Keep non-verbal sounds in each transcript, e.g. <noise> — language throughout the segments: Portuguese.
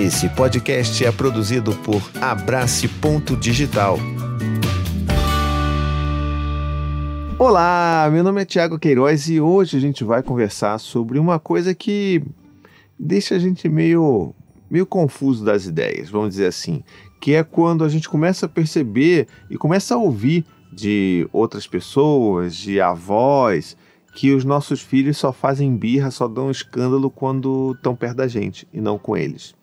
Esse podcast é produzido por Abrace Ponto Digital. Olá, meu nome é Tiago Queiroz e hoje a gente vai conversar sobre uma coisa que deixa a gente meio, meio confuso das ideias, vamos dizer assim, que é quando a gente começa a perceber e começa a ouvir de outras pessoas, de avós, que os nossos filhos só fazem birra, só dão escândalo quando estão perto da gente e não com eles.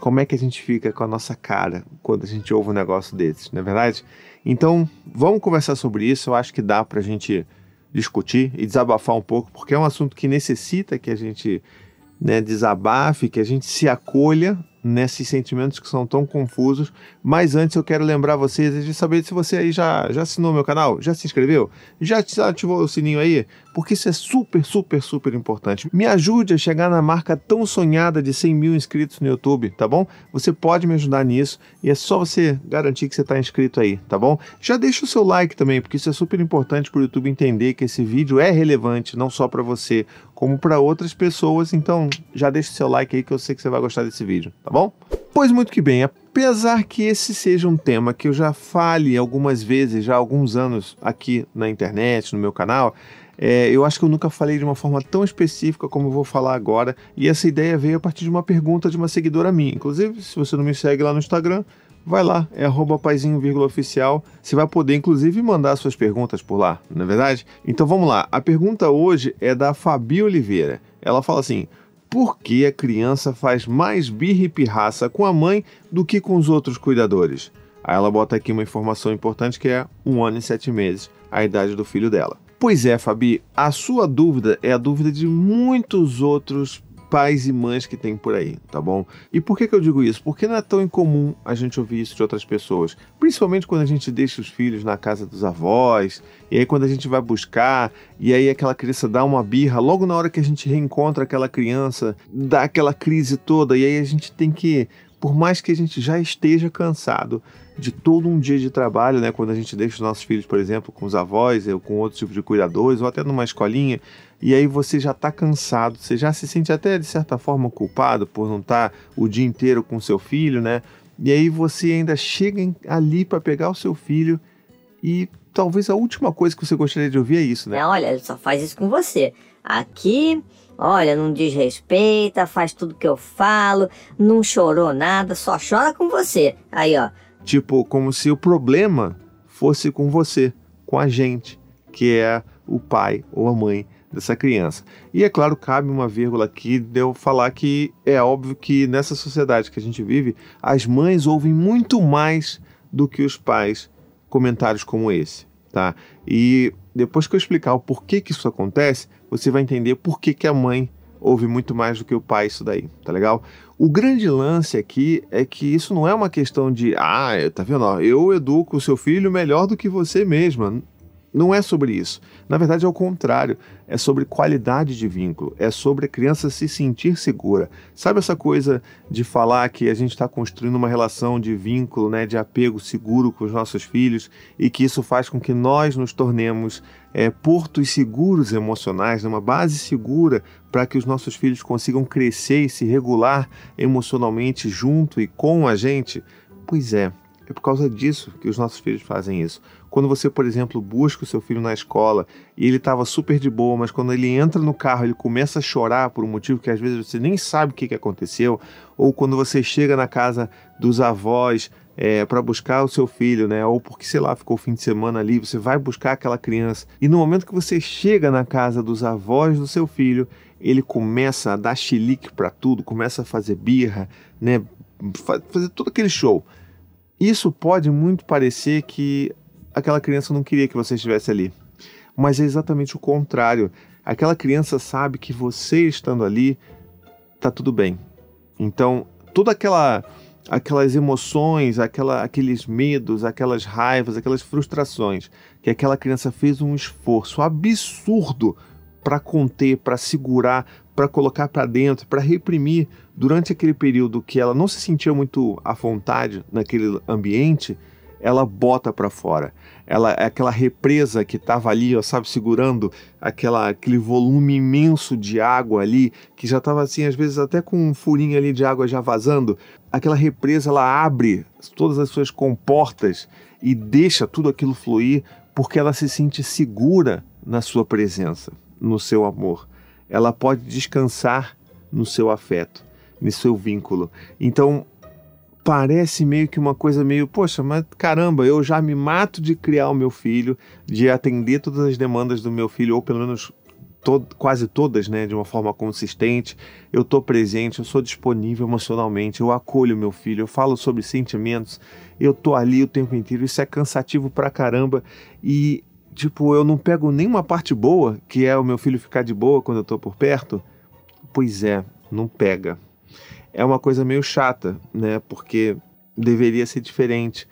Como é que a gente fica com a nossa cara quando a gente ouve um negócio desses, não é verdade? Então, vamos conversar sobre isso. Eu acho que dá para a gente discutir e desabafar um pouco, porque é um assunto que necessita que a gente né, desabafe, que a gente se acolha nesses sentimentos que são tão confusos. Mas antes eu quero lembrar vocês de saber se você aí já, já assinou meu canal, já se inscreveu, já ativou o sininho aí, porque isso é super, super, super importante. Me ajude a chegar na marca tão sonhada de 100 mil inscritos no YouTube, tá bom? Você pode me ajudar nisso e é só você garantir que você está inscrito aí, tá bom? Já deixa o seu like também, porque isso é super importante para o YouTube entender que esse vídeo é relevante, não só para você, como para outras pessoas. Então já deixa o seu like aí que eu sei que você vai gostar desse vídeo, tá bom? Pois muito que bem, apesar que esse seja um tema que eu já fale algumas vezes, já há alguns anos aqui na internet, no meu canal, é, eu acho que eu nunca falei de uma forma tão específica como eu vou falar agora, e essa ideia veio a partir de uma pergunta de uma seguidora minha. Inclusive, se você não me segue lá no Instagram, vai lá, é arroba oficial. Você vai poder, inclusive, mandar suas perguntas por lá, não é verdade? Então vamos lá. A pergunta hoje é da Fabi Oliveira. Ela fala assim: por que a criança faz mais birra e pirraça com a mãe do que com os outros cuidadores? Aí ela bota aqui uma informação importante que é um ano e sete meses, a idade do filho dela. Pois é, Fabi, a sua dúvida é a dúvida de muitos outros pais e mães que tem por aí, tá bom? E por que, que eu digo isso? Porque não é tão incomum a gente ouvir isso de outras pessoas, principalmente quando a gente deixa os filhos na casa dos avós, e aí quando a gente vai buscar, e aí aquela criança dá uma birra, logo na hora que a gente reencontra aquela criança, dá aquela crise toda, e aí a gente tem que por mais que a gente já esteja cansado de todo um dia de trabalho, né, quando a gente deixa os nossos filhos, por exemplo, com os avós ou com outro tipo de cuidadores, ou até numa escolinha, e aí você já está cansado, você já se sente até de certa forma culpado por não estar tá o dia inteiro com seu filho, né? E aí você ainda chega ali para pegar o seu filho e talvez a última coisa que você gostaria de ouvir é isso, né? É, olha, só faz isso com você. Aqui, olha, não desrespeita, faz tudo que eu falo, não chorou nada, só chora com você. Aí, ó. Tipo, como se o problema fosse com você, com a gente, que é o pai ou a mãe dessa criança. E é claro, cabe uma vírgula aqui de eu falar que é óbvio que nessa sociedade que a gente vive, as mães ouvem muito mais do que os pais comentários como esse, tá? E depois que eu explicar o porquê que isso acontece, você vai entender por que, que a mãe ouve muito mais do que o pai isso daí, tá legal? O grande lance aqui é que isso não é uma questão de, ah, tá vendo, eu educo o seu filho melhor do que você mesma. Não é sobre isso. Na verdade, é o contrário. É sobre qualidade de vínculo. É sobre a criança se sentir segura. Sabe essa coisa de falar que a gente está construindo uma relação de vínculo, né, de apego seguro com os nossos filhos e que isso faz com que nós nos tornemos é, portos seguros emocionais, uma base segura para que os nossos filhos consigam crescer e se regular emocionalmente junto e com a gente? Pois é, é por causa disso que os nossos filhos fazem isso. Quando você, por exemplo, busca o seu filho na escola e ele estava super de boa, mas quando ele entra no carro ele começa a chorar por um motivo que às vezes você nem sabe o que, que aconteceu, ou quando você chega na casa dos avós é, para buscar o seu filho, né? Ou porque, sei lá, ficou o fim de semana ali, você vai buscar aquela criança. E no momento que você chega na casa dos avós do seu filho, ele começa a dar chilique para tudo, começa a fazer birra, né? Fazer todo aquele show. Isso pode muito parecer que aquela criança não queria que você estivesse ali, mas é exatamente o contrário. Aquela criança sabe que você estando ali tá tudo bem. Então, toda aquela aquelas emoções, aquela, aqueles medos, aquelas raivas, aquelas frustrações que aquela criança fez um esforço absurdo para conter, para segurar, para colocar para dentro, para reprimir durante aquele período que ela não se sentia muito à vontade naquele ambiente, ela bota para fora. Ela é aquela represa que estava ali, ó, sabe, segurando aquela, aquele volume imenso de água ali, que já estava assim, às vezes até com um furinho ali de água já vazando. Aquela represa, ela abre todas as suas comportas e deixa tudo aquilo fluir, porque ela se sente segura na sua presença, no seu amor. Ela pode descansar no seu afeto, no seu vínculo. Então, parece meio que uma coisa meio, poxa, mas caramba, eu já me mato de criar o meu filho, de atender todas as demandas do meu filho, ou pelo menos quase todas, né, de uma forma consistente. Eu estou presente, eu sou disponível emocionalmente, eu acolho meu filho, eu falo sobre sentimentos, eu tô ali o tempo inteiro. Isso é cansativo pra caramba e tipo, eu não pego nenhuma parte boa, que é o meu filho ficar de boa quando eu tô por perto. Pois é, não pega é uma coisa meio chata, né? Porque deveria ser diferente.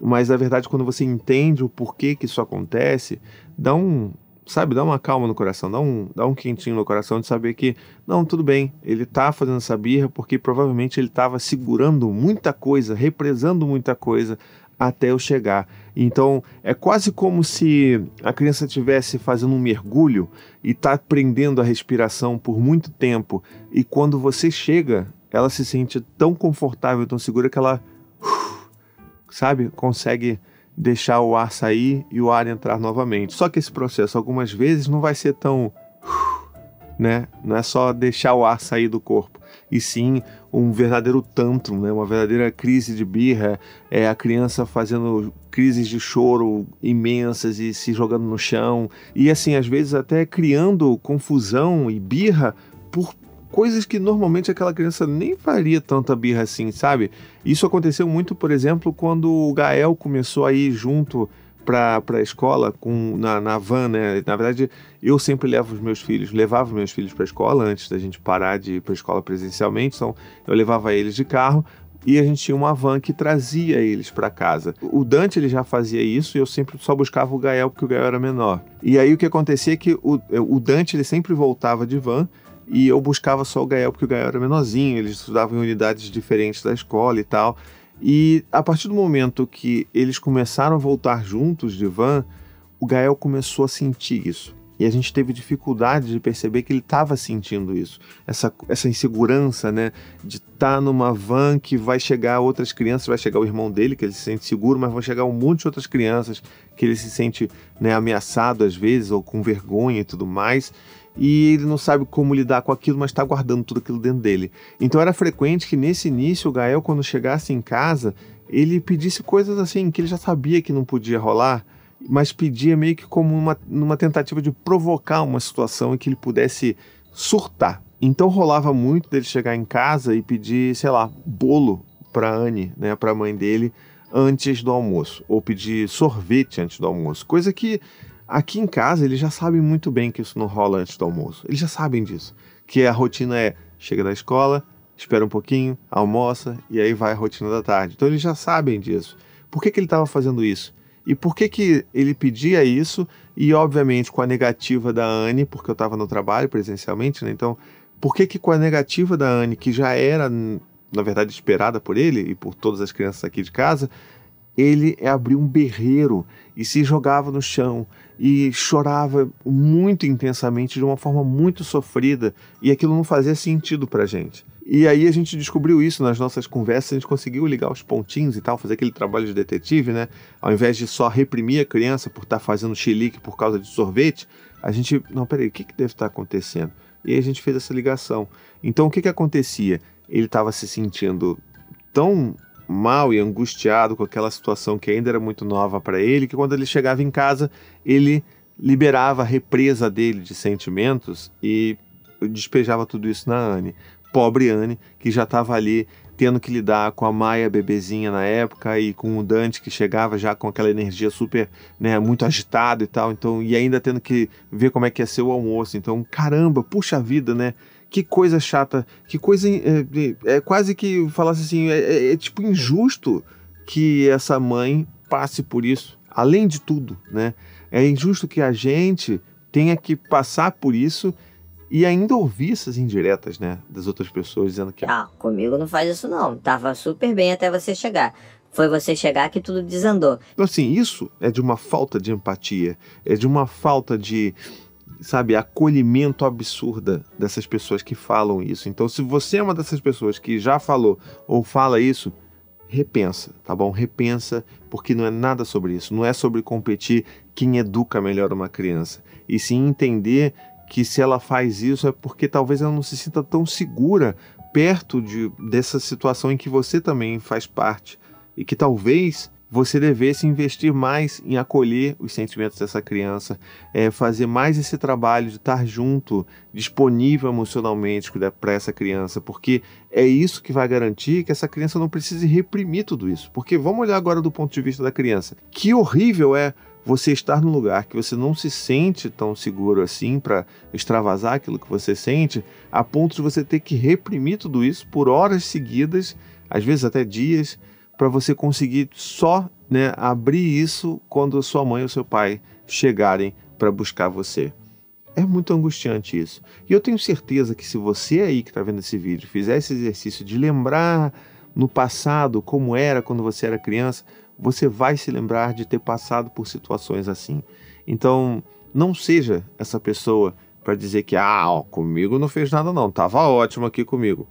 Mas na verdade, quando você entende o porquê que isso acontece, dá um, sabe, dá uma calma no coração, dá um, dá um quentinho no coração de saber que, não, tudo bem, ele tá fazendo essa birra porque provavelmente ele estava segurando muita coisa, represando muita coisa até eu chegar. Então é quase como se a criança estivesse fazendo um mergulho e está prendendo a respiração por muito tempo. E quando você chega, ela se sente tão confortável, tão segura que ela, <sighs> sabe, consegue deixar o ar sair e o ar entrar novamente. Só que esse processo algumas vezes não vai ser tão, né? Não é só deixar o ar sair do corpo e sim um verdadeiro tantrum, né? uma verdadeira crise de birra, é a criança fazendo crises de choro imensas e se jogando no chão, e assim, às vezes até criando confusão e birra por coisas que normalmente aquela criança nem faria tanta birra assim, sabe? Isso aconteceu muito, por exemplo, quando o Gael começou a ir junto para a escola com, na, na van, né? Na verdade, eu sempre levo os meus filhos, levava os meus filhos para a escola antes da gente parar de ir para a escola presencialmente, então eu levava eles de carro e a gente tinha uma van que trazia eles para casa. O Dante ele já fazia isso e eu sempre só buscava o Gael porque o Gael era menor. E aí o que acontecia é que o, o Dante ele sempre voltava de van e eu buscava só o Gael porque o Gael era menorzinho, eles estudavam em unidades diferentes da escola e tal. E a partir do momento que eles começaram a voltar juntos de van, o Gael começou a sentir isso. E a gente teve dificuldade de perceber que ele estava sentindo isso. Essa, essa insegurança, né? De estar tá numa van que vai chegar outras crianças, vai chegar o irmão dele, que ele se sente seguro, mas vão chegar um monte de outras crianças que ele se sente né, ameaçado às vezes, ou com vergonha e tudo mais e ele não sabe como lidar com aquilo, mas está guardando tudo aquilo dentro dele. Então era frequente que nesse início o Gael, quando chegasse em casa, ele pedisse coisas assim que ele já sabia que não podia rolar, mas pedia meio que como uma, uma tentativa de provocar uma situação em que ele pudesse surtar. Então rolava muito dele chegar em casa e pedir, sei lá, bolo para Anne, né, para a mãe dele, antes do almoço, ou pedir sorvete antes do almoço, coisa que Aqui em casa eles já sabem muito bem que isso não rola antes do almoço. Eles já sabem disso. Que a rotina é chega da escola, espera um pouquinho, almoça e aí vai a rotina da tarde. Então eles já sabem disso. Por que, que ele estava fazendo isso? E por que, que ele pedia isso? E obviamente com a negativa da Anne, porque eu estava no trabalho presencialmente, né? Então, por que, que com a negativa da Anne, que já era, na verdade, esperada por ele e por todas as crianças aqui de casa, ele abriu um berreiro e se jogava no chão e chorava muito intensamente de uma forma muito sofrida e aquilo não fazia sentido pra gente. E aí a gente descobriu isso nas nossas conversas, a gente conseguiu ligar os pontinhos e tal, fazer aquele trabalho de detetive, né? Ao invés de só reprimir a criança por estar tá fazendo xilique por causa de sorvete, a gente, não, peraí, o que, que deve estar tá acontecendo? E aí a gente fez essa ligação. Então o que que acontecia? Ele estava se sentindo tão mal e angustiado com aquela situação que ainda era muito nova para ele, que quando ele chegava em casa, ele liberava a represa dele de sentimentos e despejava tudo isso na Anne. Pobre Anne, que já estava ali tendo que lidar com a Maia bebezinha na época e com o Dante que chegava já com aquela energia super, né, muito agitado e tal, então e ainda tendo que ver como é que ia ser o almoço. Então, caramba, puxa vida, né? Que coisa chata, que coisa. É, é, é quase que falasse assim, é, é, é, tipo injusto que essa mãe passe por isso. Além de tudo, né? É injusto que a gente tenha que passar por isso e ainda ouvir essas indiretas, né? Das outras pessoas dizendo que. Ah, comigo não faz isso não. Tava super bem até você chegar. Foi você chegar que tudo desandou. Então, assim, isso é de uma falta de empatia, é de uma falta de, sabe, acolhimento absurda dessas pessoas que falam isso. Então, se você é uma dessas pessoas que já falou ou fala isso, repensa, tá bom? Repensa, porque não é nada sobre isso. Não é sobre competir quem educa melhor uma criança. E sim entender que se ela faz isso é porque talvez ela não se sinta tão segura perto de, dessa situação em que você também faz parte e que talvez você devesse investir mais em acolher os sentimentos dessa criança, é, fazer mais esse trabalho de estar junto, disponível emocionalmente para essa criança, porque é isso que vai garantir que essa criança não precise reprimir tudo isso. Porque vamos olhar agora do ponto de vista da criança. Que horrível é você estar num lugar que você não se sente tão seguro assim para extravasar aquilo que você sente, a ponto de você ter que reprimir tudo isso por horas seguidas, às vezes até dias para você conseguir só né, abrir isso quando sua mãe ou seu pai chegarem para buscar você. É muito angustiante isso. E eu tenho certeza que se você aí que está vendo esse vídeo fizer esse exercício de lembrar no passado como era quando você era criança, você vai se lembrar de ter passado por situações assim. Então, não seja essa pessoa para dizer que, ah, ó, comigo não fez nada não, tava ótimo aqui comigo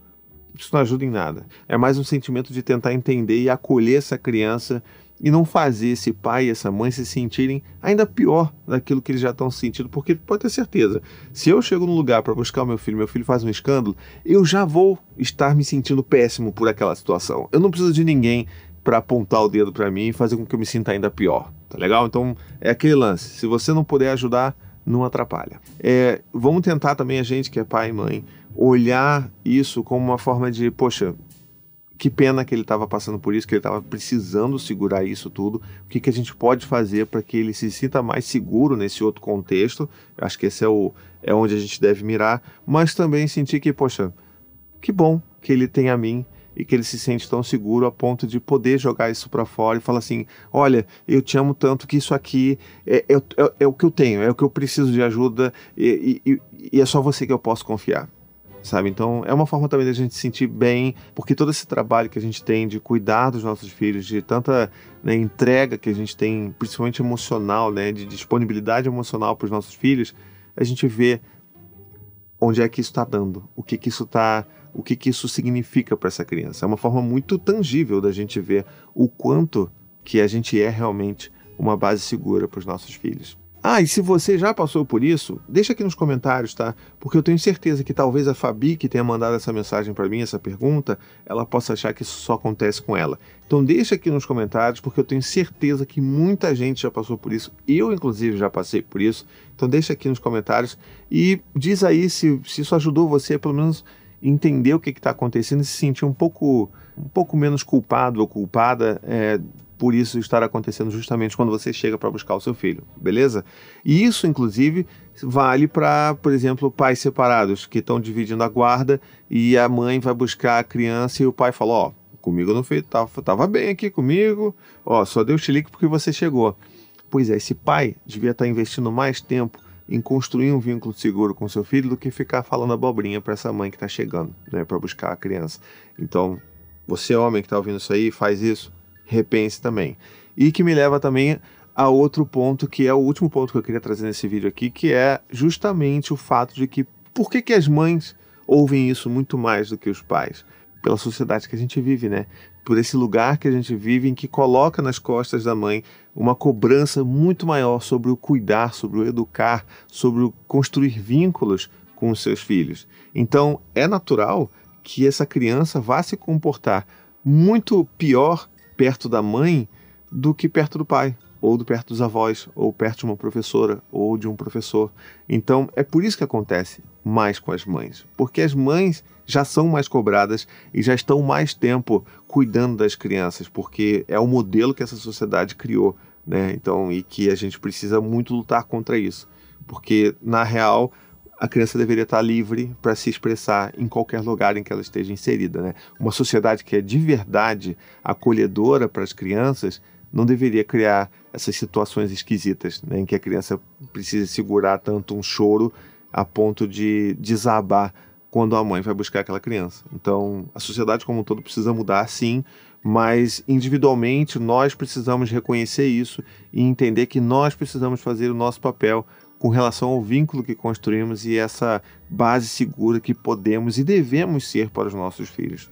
isso não ajuda em nada. É mais um sentimento de tentar entender e acolher essa criança e não fazer esse pai e essa mãe se sentirem ainda pior daquilo que eles já estão sentindo, porque pode ter certeza, se eu chego num lugar para buscar o meu filho, meu filho faz um escândalo, eu já vou estar me sentindo péssimo por aquela situação. Eu não preciso de ninguém para apontar o dedo para mim e fazer com que eu me sinta ainda pior, tá legal? Então é aquele lance. Se você não puder ajudar, não atrapalha. É, vamos tentar também a gente que é pai e mãe olhar isso como uma forma de, poxa, que pena que ele estava passando por isso, que ele estava precisando segurar isso tudo. O que, que a gente pode fazer para que ele se sinta mais seguro nesse outro contexto? Acho que esse é, o, é onde a gente deve mirar, mas também sentir que, poxa, que bom que ele tem a mim e que ele se sente tão seguro a ponto de poder jogar isso para fora e falar assim: olha, eu te amo tanto que isso aqui é, é, é, é o que eu tenho, é o que eu preciso de ajuda e, e, e é só você que eu posso confiar sabe? Então é uma forma também da gente se sentir bem, porque todo esse trabalho que a gente tem de cuidar dos nossos filhos, de tanta né, entrega que a gente tem, principalmente emocional, né, de disponibilidade emocional para os nossos filhos, a gente vê onde é que isso está dando, o que que isso está, o que que isso significa para essa criança. É uma forma muito tangível da gente ver o quanto que a gente é realmente uma base segura para os nossos filhos. Ah, e se você já passou por isso, deixa aqui nos comentários, tá? Porque eu tenho certeza que talvez a Fabi, que tenha mandado essa mensagem para mim, essa pergunta, ela possa achar que isso só acontece com ela. Então deixa aqui nos comentários, porque eu tenho certeza que muita gente já passou por isso. Eu, inclusive, já passei por isso. Então deixa aqui nos comentários e diz aí se, se isso ajudou você, pelo menos entender o que está acontecendo e se sentir um pouco, um pouco menos culpado ou culpada é, por isso estar acontecendo justamente quando você chega para buscar o seu filho, beleza? E isso, inclusive, vale para, por exemplo, pais separados que estão dividindo a guarda e a mãe vai buscar a criança e o pai fala: Ó, oh, comigo não fez, tava, tava bem aqui comigo, ó, só deu chilique porque você chegou. Pois é, esse pai devia estar tá investindo mais tempo em construir um vínculo seguro com seu filho do que ficar falando abobrinha para essa mãe que está chegando, né, para buscar a criança. Então, você homem que está ouvindo isso aí, faz isso repense também. E que me leva também a outro ponto, que é o último ponto que eu queria trazer nesse vídeo aqui, que é justamente o fato de que por que, que as mães ouvem isso muito mais do que os pais? Pela sociedade que a gente vive, né? Por esse lugar que a gente vive em que coloca nas costas da mãe uma cobrança muito maior sobre o cuidar, sobre o educar, sobre o construir vínculos com os seus filhos. Então, é natural que essa criança vá se comportar muito pior perto da mãe do que perto do pai, ou do perto dos avós, ou perto de uma professora, ou de um professor. Então, é por isso que acontece mais com as mães, porque as mães já são mais cobradas e já estão mais tempo cuidando das crianças, porque é o modelo que essa sociedade criou, né? Então, e que a gente precisa muito lutar contra isso, porque na real a criança deveria estar livre para se expressar em qualquer lugar em que ela esteja inserida. Né? Uma sociedade que é de verdade acolhedora para as crianças não deveria criar essas situações esquisitas, né, em que a criança precisa segurar tanto um choro a ponto de desabar quando a mãe vai buscar aquela criança. Então, a sociedade como um todo precisa mudar, sim, mas individualmente nós precisamos reconhecer isso e entender que nós precisamos fazer o nosso papel com relação ao vínculo que construímos e essa base segura que podemos e devemos ser para os nossos filhos.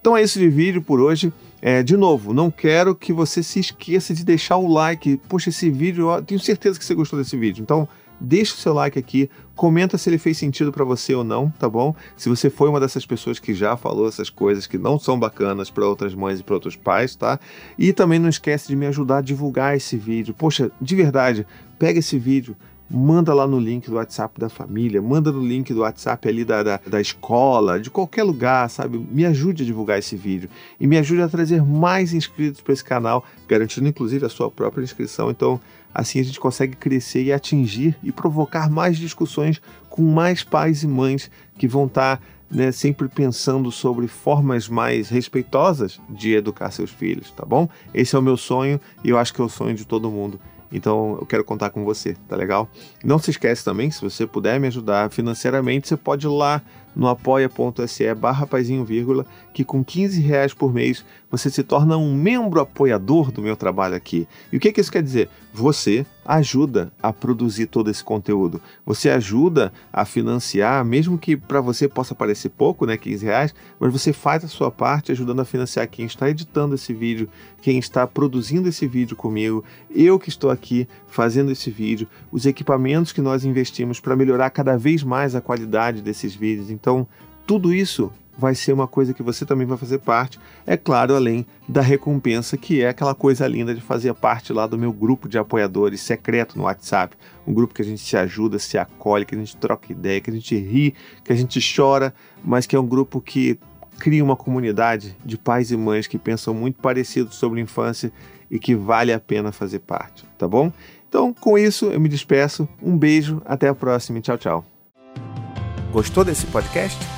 Então é isso de vídeo por hoje. É, de novo, não quero que você se esqueça de deixar o like. Poxa, esse vídeo, eu tenho certeza que você gostou desse vídeo. Então, deixa o seu like aqui, comenta se ele fez sentido para você ou não, tá bom? Se você foi uma dessas pessoas que já falou essas coisas que não são bacanas para outras mães e para outros pais, tá? E também não esquece de me ajudar a divulgar esse vídeo. Poxa, de verdade, pega esse vídeo, manda lá no link do WhatsApp da família, manda no link do WhatsApp ali da, da, da, escola, de qualquer lugar, sabe? Me ajude a divulgar esse vídeo e me ajude a trazer mais inscritos para esse canal, garantindo inclusive a sua própria inscrição. Então, assim a gente consegue crescer e atingir e provocar mais discussões com mais pais e mães que vão estar. Tá, né, sempre pensando sobre formas mais respeitosas de educar seus filhos, tá bom? Esse é o meu sonho e eu acho que é o sonho de todo mundo. Então eu quero contar com você, tá legal? Não se esquece também, se você puder me ajudar financeiramente, você pode ir lá no apoia.se barra que com 15 reais por mês você se torna um membro apoiador do meu trabalho aqui. E o que, que isso quer dizer? Você ajuda a produzir todo esse conteúdo. Você ajuda a financiar, mesmo que para você possa parecer pouco, né, 15 reais, mas você faz a sua parte ajudando a financiar quem está editando esse vídeo, quem está produzindo esse vídeo comigo, eu que estou aqui fazendo esse vídeo, os equipamentos que nós investimos para melhorar cada vez mais a qualidade desses vídeos. Então, tudo isso vai ser uma coisa que você também vai fazer parte, é claro, além da recompensa, que é aquela coisa linda de fazer parte lá do meu grupo de apoiadores secreto no WhatsApp, um grupo que a gente se ajuda, se acolhe, que a gente troca ideia, que a gente ri, que a gente chora, mas que é um grupo que cria uma comunidade de pais e mães que pensam muito parecido sobre infância e que vale a pena fazer parte, tá bom? Então, com isso, eu me despeço. Um beijo, até a próxima e tchau, tchau. Gostou desse podcast?